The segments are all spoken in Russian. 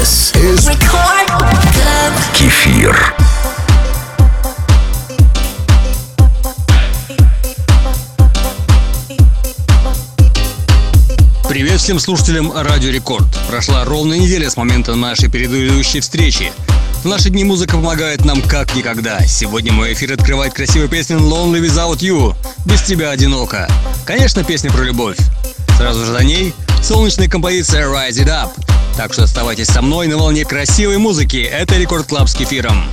This is Кефир. Привет всем слушателям Радио Рекорд. Прошла ровно неделя с момента нашей предыдущей встречи. В наши дни музыка помогает нам как никогда. Сегодня мой эфир открывает красивая песня Lonely Without You. Без тебя одиноко. Конечно, песня про любовь. Сразу же за ней солнечная композиция Rise It Up. Так что оставайтесь со мной на волне красивой музыки. Это Record Club с Кефиром.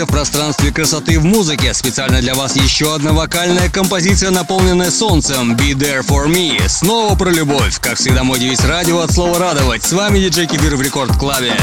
Движемся в пространстве красоты в музыке. Специально для вас еще одна вокальная композиция, наполненная солнцем. Be There For Me. Снова про любовь. Как всегда, мой девиз радио от слова радовать. С вами диджей Кефир в Рекорд Клабе.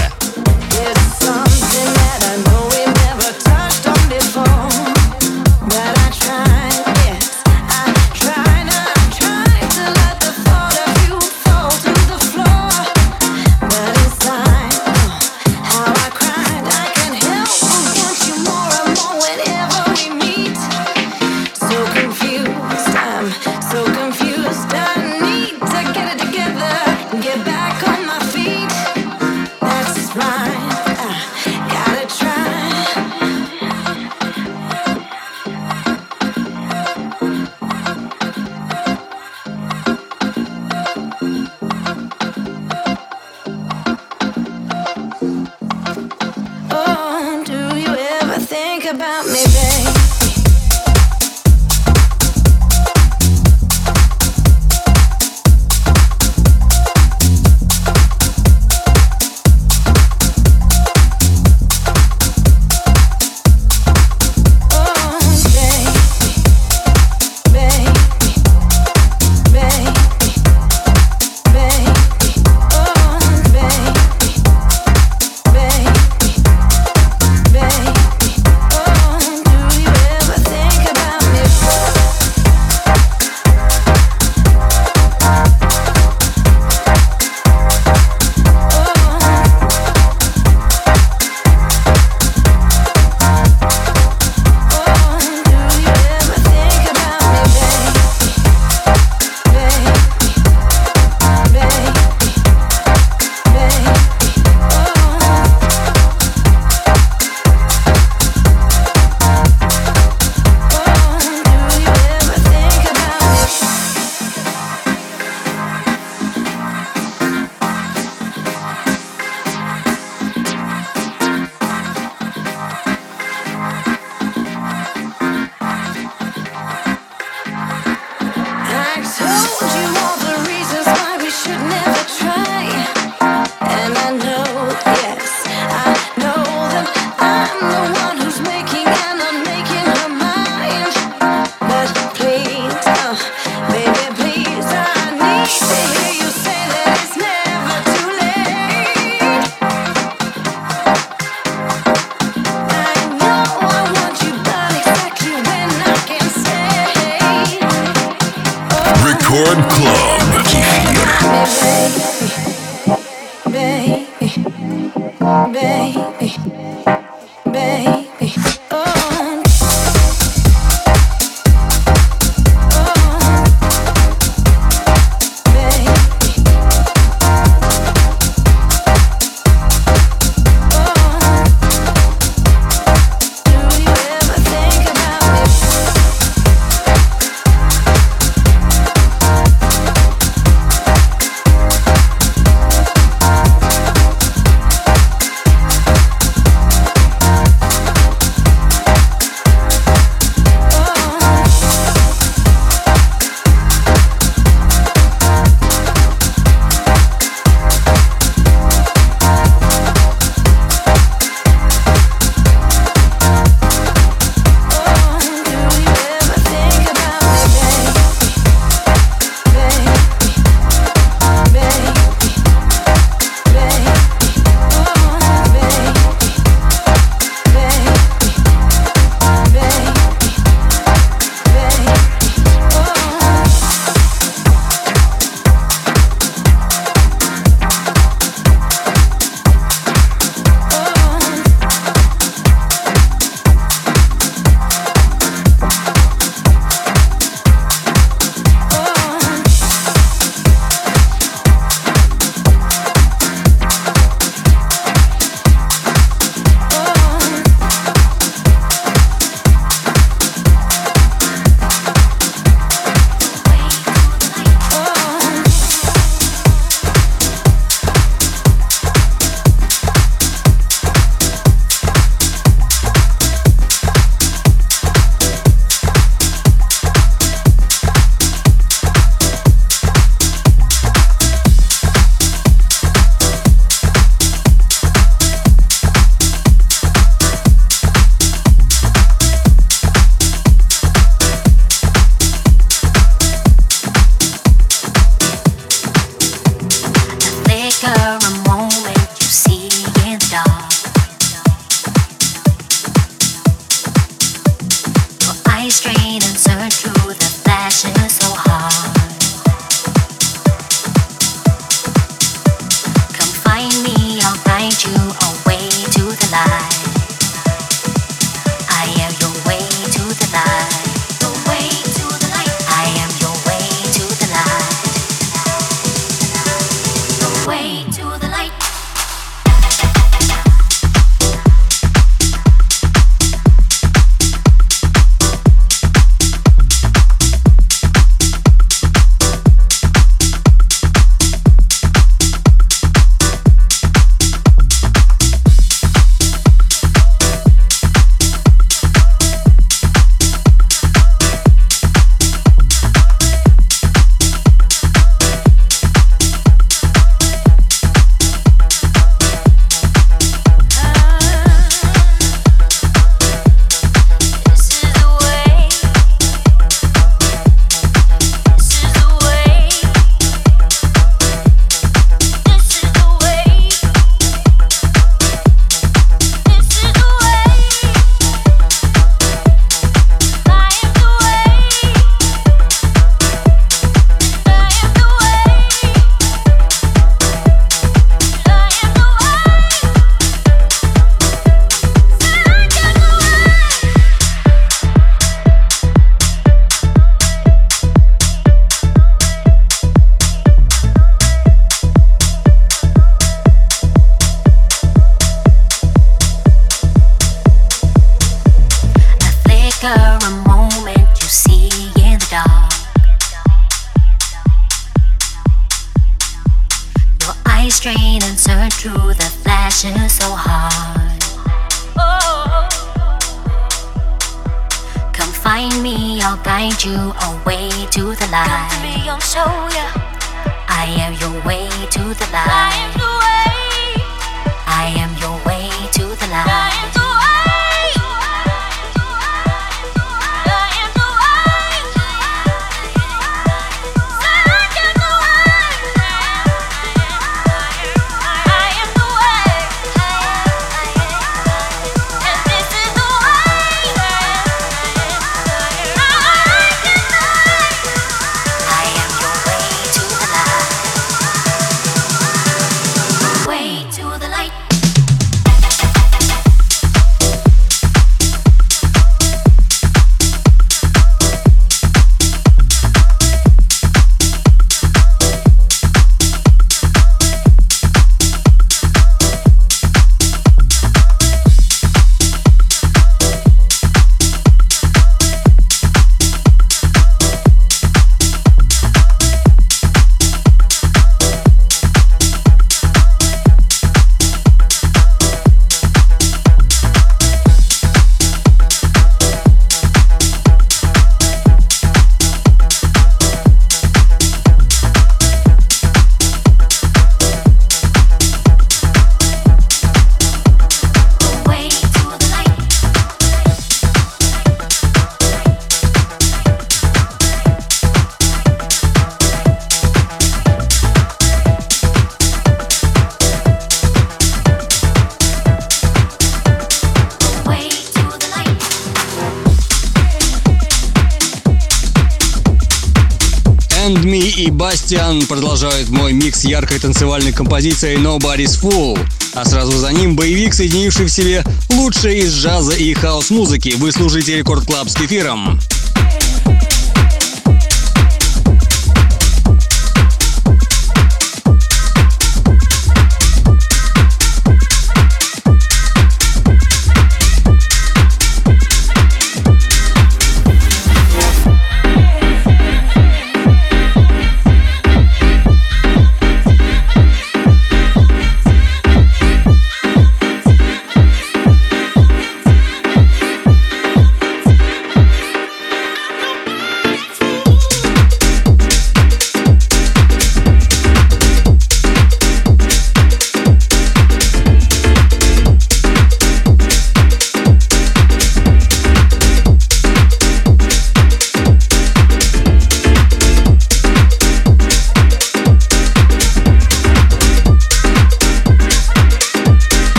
Себастьян продолжает мой микс яркой танцевальной композицией Nobody's Fool. А сразу за ним боевик, соединивший в себе лучшее из джаза и хаус-музыки. Вы слушаете Record Club с Кефиром.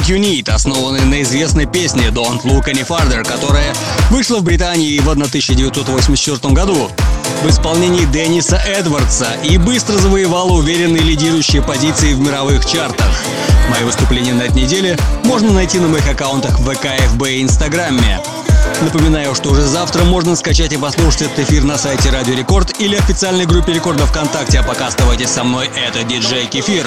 What You Need, основанный на известной песне Don't Look Any Farther, которая вышла в Британии в 1984 году в исполнении Денниса Эдвардса и быстро завоевала уверенные лидирующие позиции в мировых чартах. Мои выступления на этой неделе можно найти на моих аккаунтах в ВК, ФБ и Инстаграме. Напоминаю, что уже завтра можно скачать и послушать этот эфир на сайте Радио Рекорд или официальной группе Рекорда ВКонтакте, а пока оставайтесь со мной, это диджей Кефир.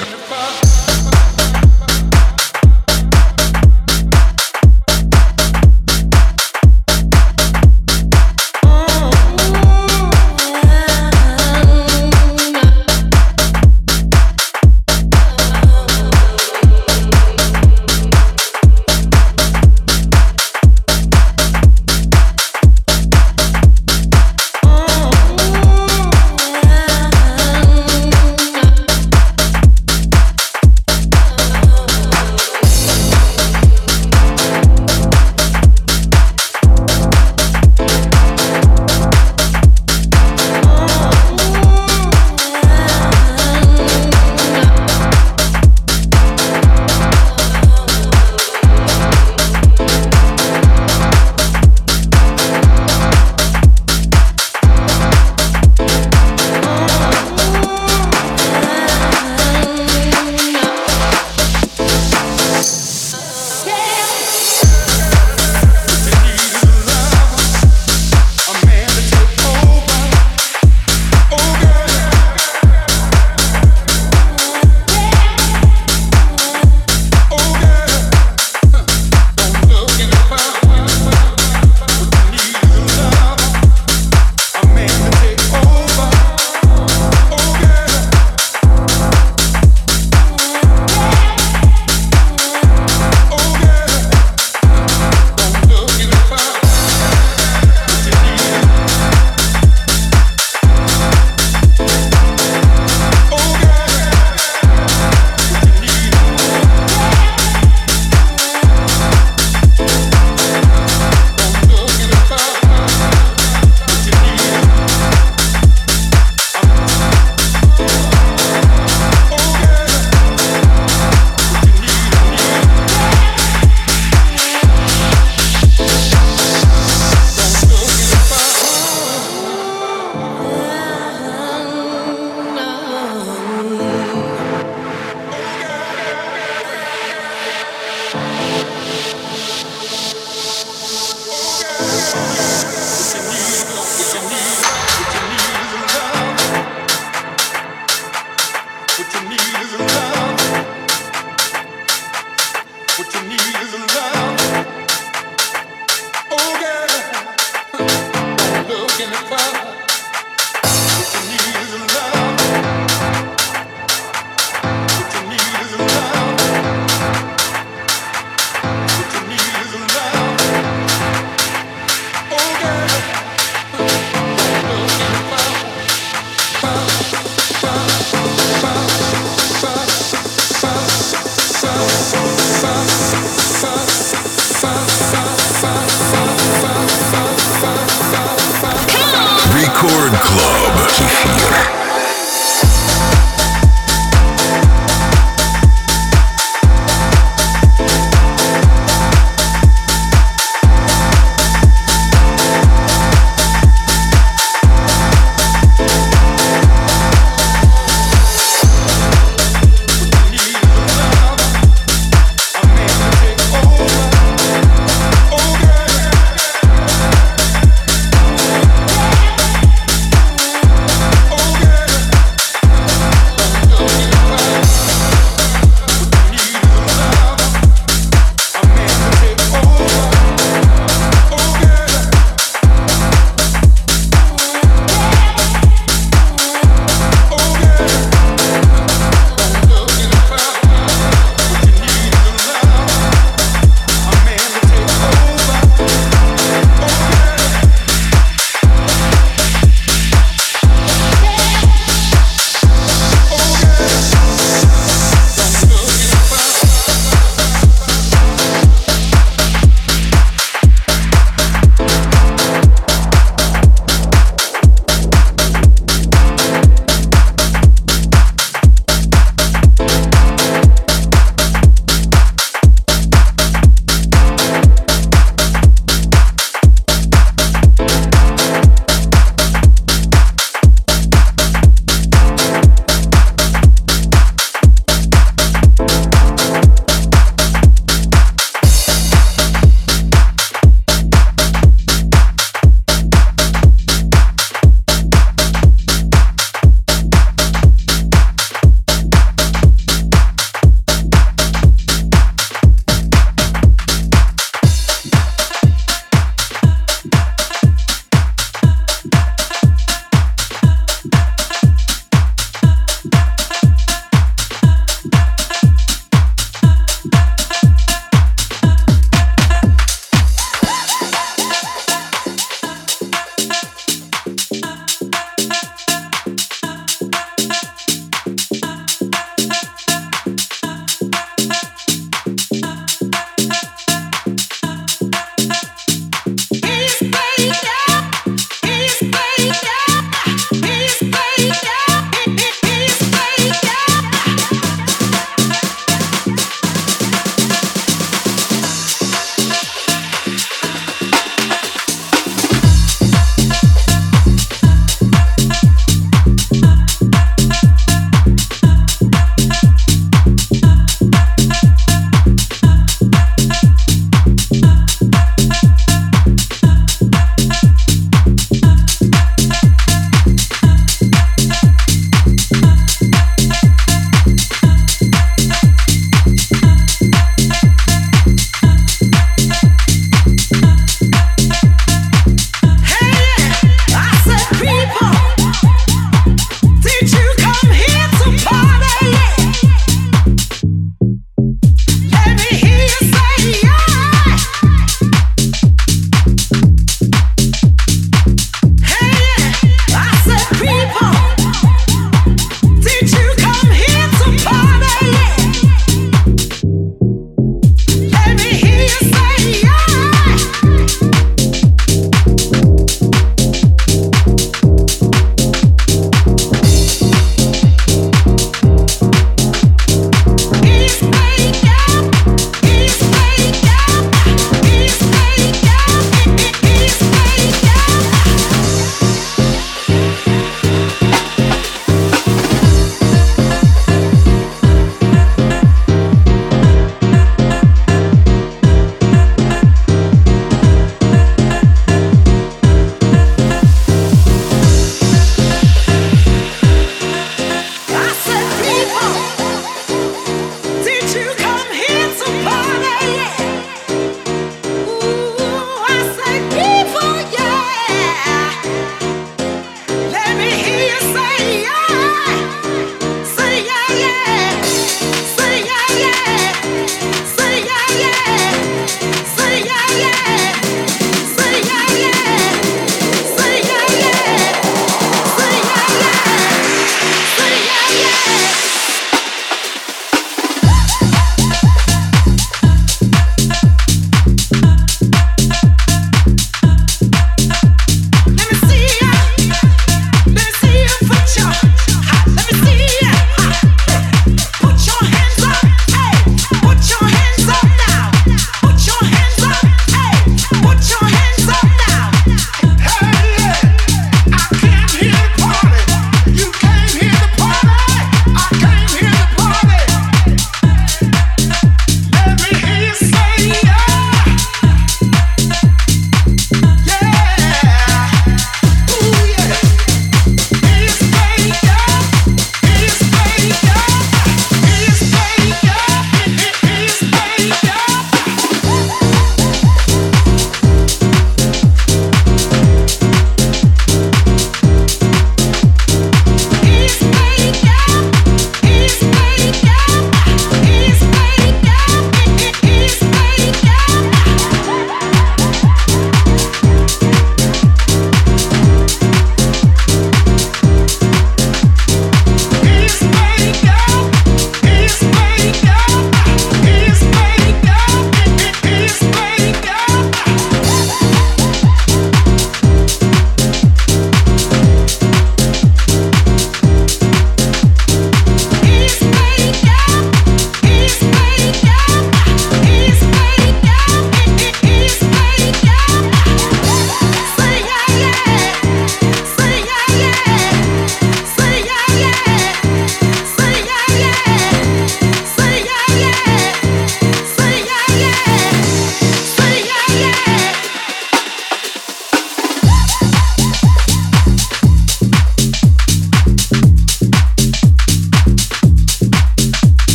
What you need is love.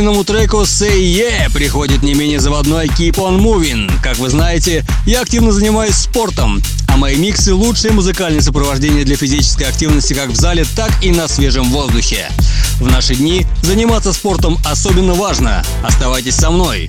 Смену огненному треку Say Yeah приходит не менее заводной Keep On Moving. Как вы знаете, я активно занимаюсь спортом, а мои миксы – лучшее музыкальное сопровождение для физической активности как в зале, так и на свежем воздухе. В наши дни заниматься спортом особенно важно. Оставайтесь со мной.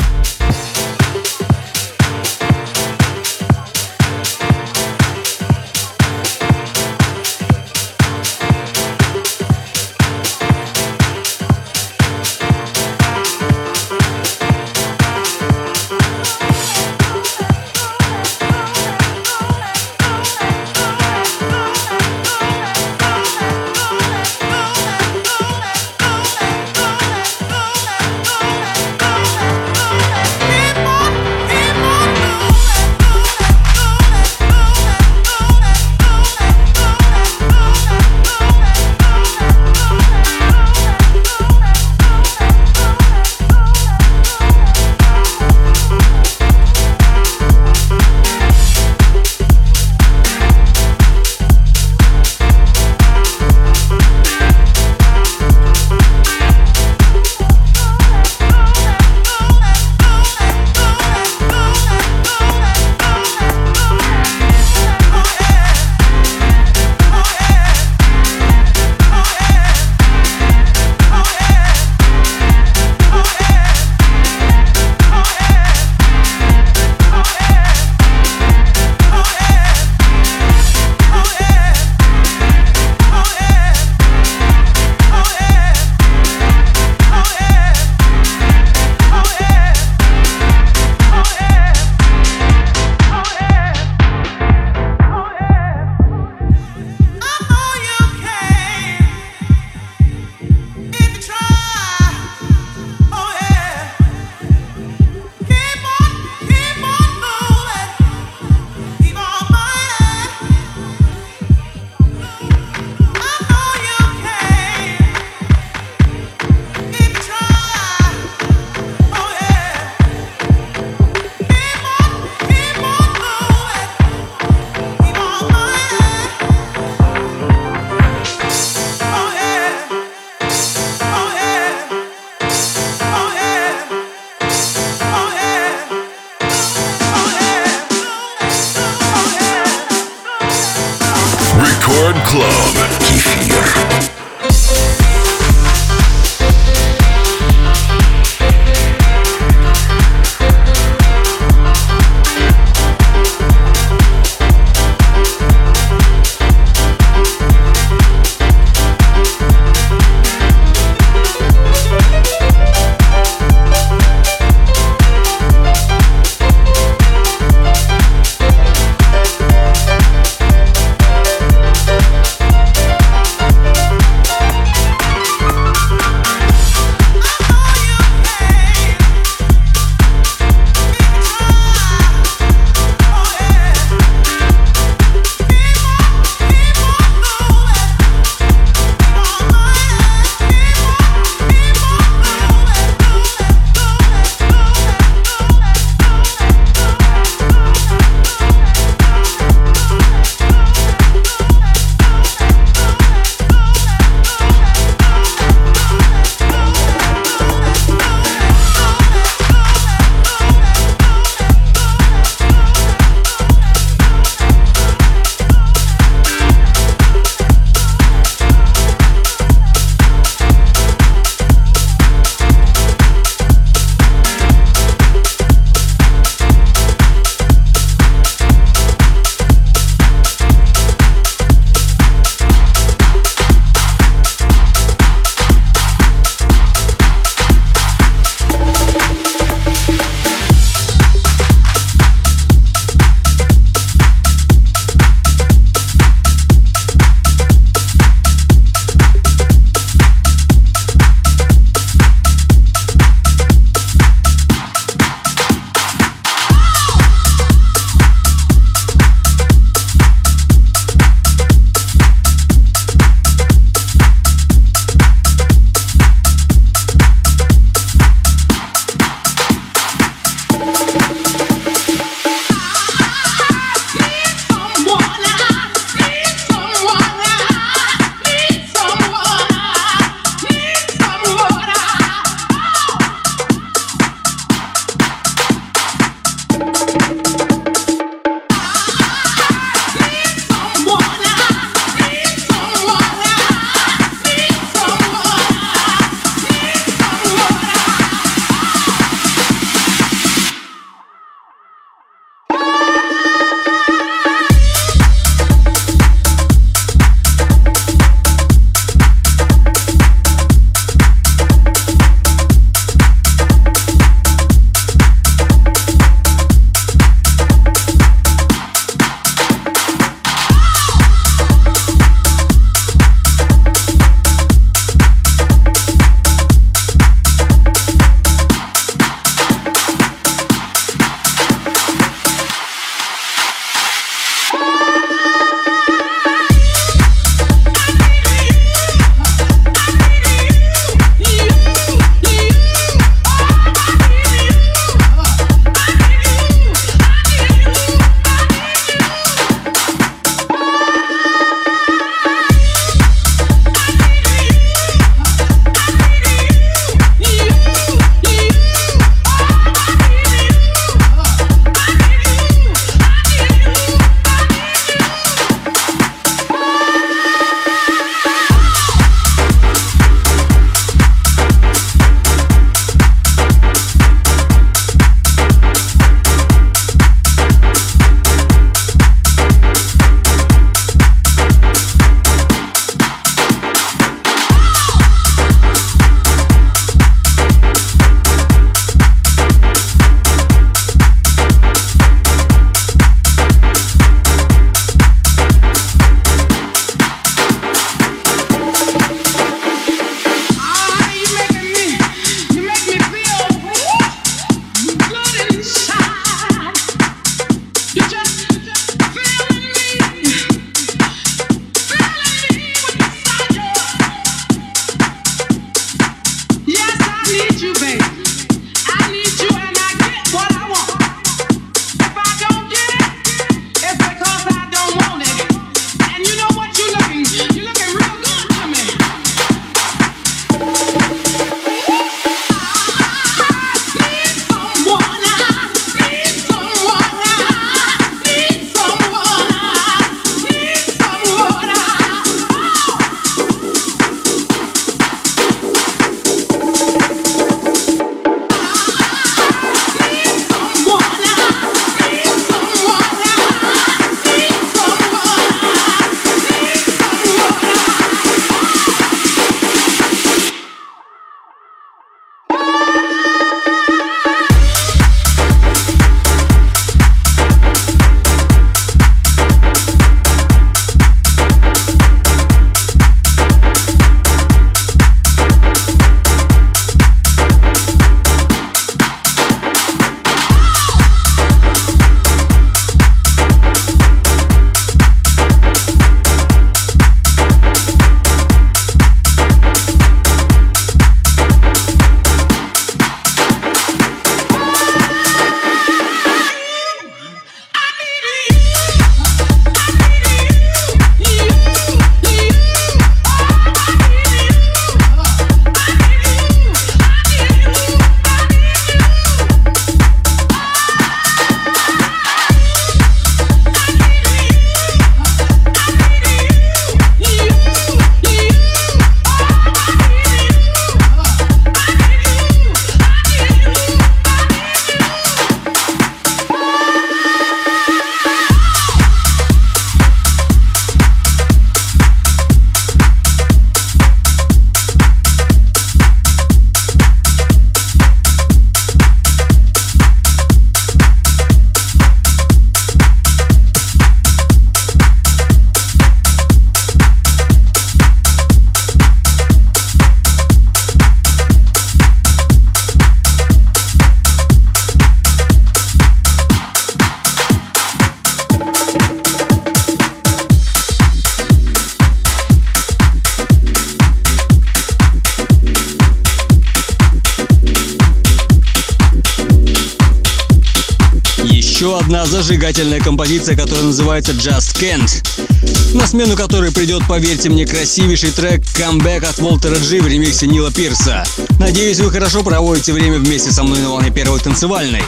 Зажигательная композиция, которая называется Just Can't. На смену которой придет, поверьте мне, красивейший трек «Comeback» от Волтера Джи в ремиксе Нила Пирса. Надеюсь, вы хорошо проводите время вместе со мной на волне первой танцевальной.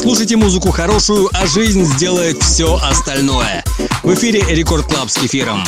Слушайте музыку хорошую, а жизнь сделает все остальное. В эфире Record Club с Кефиром.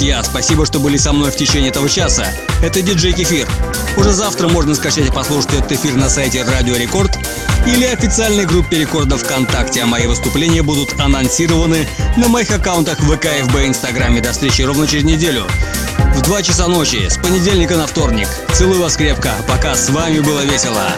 Друзья, спасибо, что были со мной в течение этого часа. Это диджей Кефир. Уже завтра можно скачать и послушать этот эфир на сайте Радио Рекорд или официальной группе Рекорда ВКонтакте, а мои выступления будут анонсированы на моих аккаунтах ВК, ФБ, Инстаграме. До встречи ровно через неделю. В 2 часа ночи, с понедельника на вторник. Целую вас крепко. Пока с вами было весело.